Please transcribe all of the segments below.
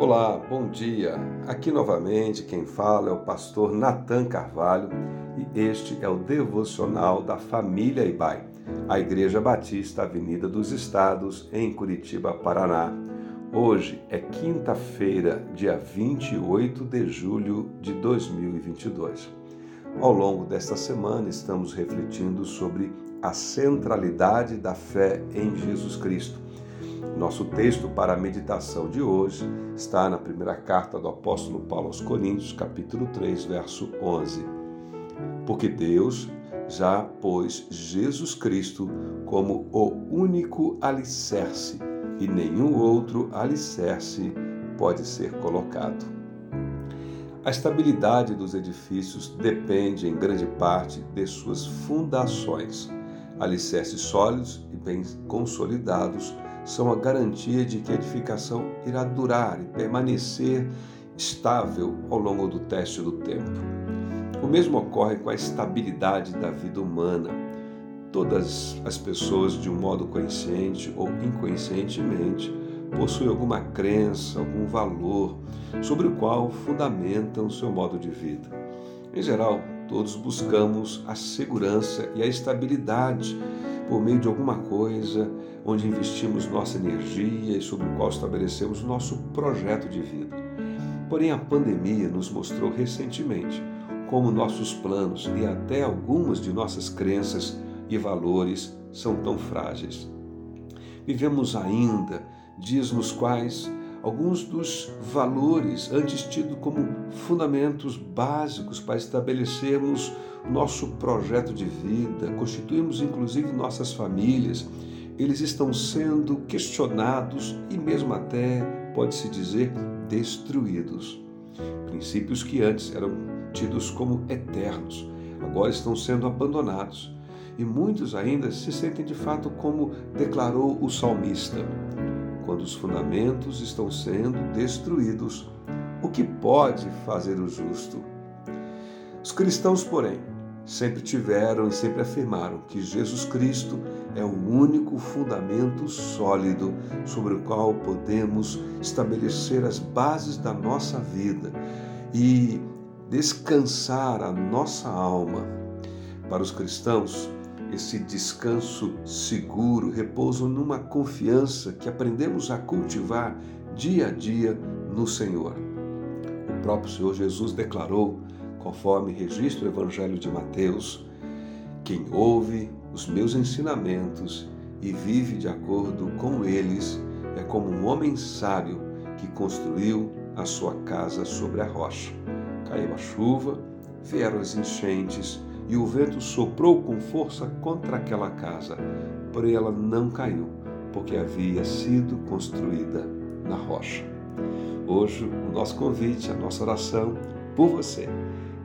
Olá, bom dia. Aqui novamente quem fala é o pastor Nathan Carvalho e este é o devocional da família Ibai, a Igreja Batista Avenida dos Estados, em Curitiba, Paraná. Hoje é quinta-feira, dia 28 de julho de 2022. Ao longo desta semana estamos refletindo sobre a centralidade da fé em Jesus Cristo nosso texto para a meditação de hoje está na primeira carta do apóstolo Paulo aos Coríntios, capítulo 3, verso 11. Porque Deus já pôs Jesus Cristo como o único alicerce e nenhum outro alicerce pode ser colocado. A estabilidade dos edifícios depende em grande parte de suas fundações. Alicerces sólidos e bem consolidados são a garantia de que a edificação irá durar e permanecer estável ao longo do teste do tempo. O mesmo ocorre com a estabilidade da vida humana. Todas as pessoas, de um modo consciente ou inconscientemente, possuem alguma crença, algum valor sobre o qual fundamentam seu modo de vida. Em geral, todos buscamos a segurança e a estabilidade por meio de alguma coisa onde investimos nossa energia e sobre o qual estabelecemos nosso projeto de vida. Porém, a pandemia nos mostrou recentemente como nossos planos e até algumas de nossas crenças e valores são tão frágeis. Vivemos ainda dias nos quais alguns dos valores antes tidos como fundamentos básicos para estabelecermos nosso projeto de vida, constituímos inclusive nossas famílias, eles estão sendo questionados e mesmo até, pode-se dizer, destruídos. Princípios que antes eram tidos como eternos, agora estão sendo abandonados. E muitos ainda se sentem de fato como declarou o salmista: quando os fundamentos estão sendo destruídos, o que pode fazer o justo? Os cristãos, porém, sempre tiveram e sempre afirmaram que Jesus Cristo é o único fundamento sólido sobre o qual podemos estabelecer as bases da nossa vida e descansar a nossa alma. Para os cristãos, esse descanso seguro repousa numa confiança que aprendemos a cultivar dia a dia no Senhor. O próprio Senhor Jesus declarou, conforme registra o Evangelho de Mateus, quem ouve os meus ensinamentos e vive de acordo com eles é como um homem sábio que construiu a sua casa sobre a rocha. Caiu a chuva, vieram as enchentes e o vento soprou com força contra aquela casa, porém ela não caiu, porque havia sido construída na rocha. Hoje, o nosso convite, a nossa oração por você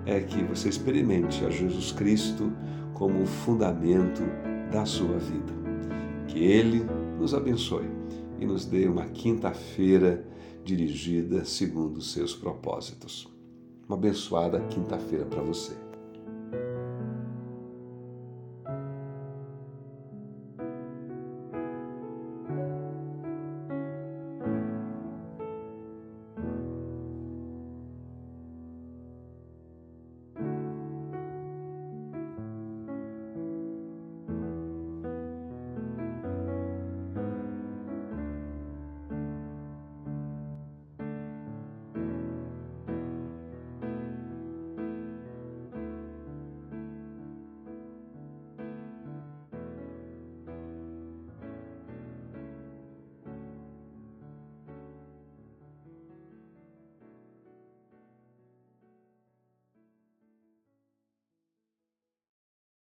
é que você experimente a Jesus Cristo como o fundamento da sua vida. Que Ele nos abençoe e nos dê uma quinta-feira dirigida segundo os seus propósitos. Uma abençoada quinta-feira para você.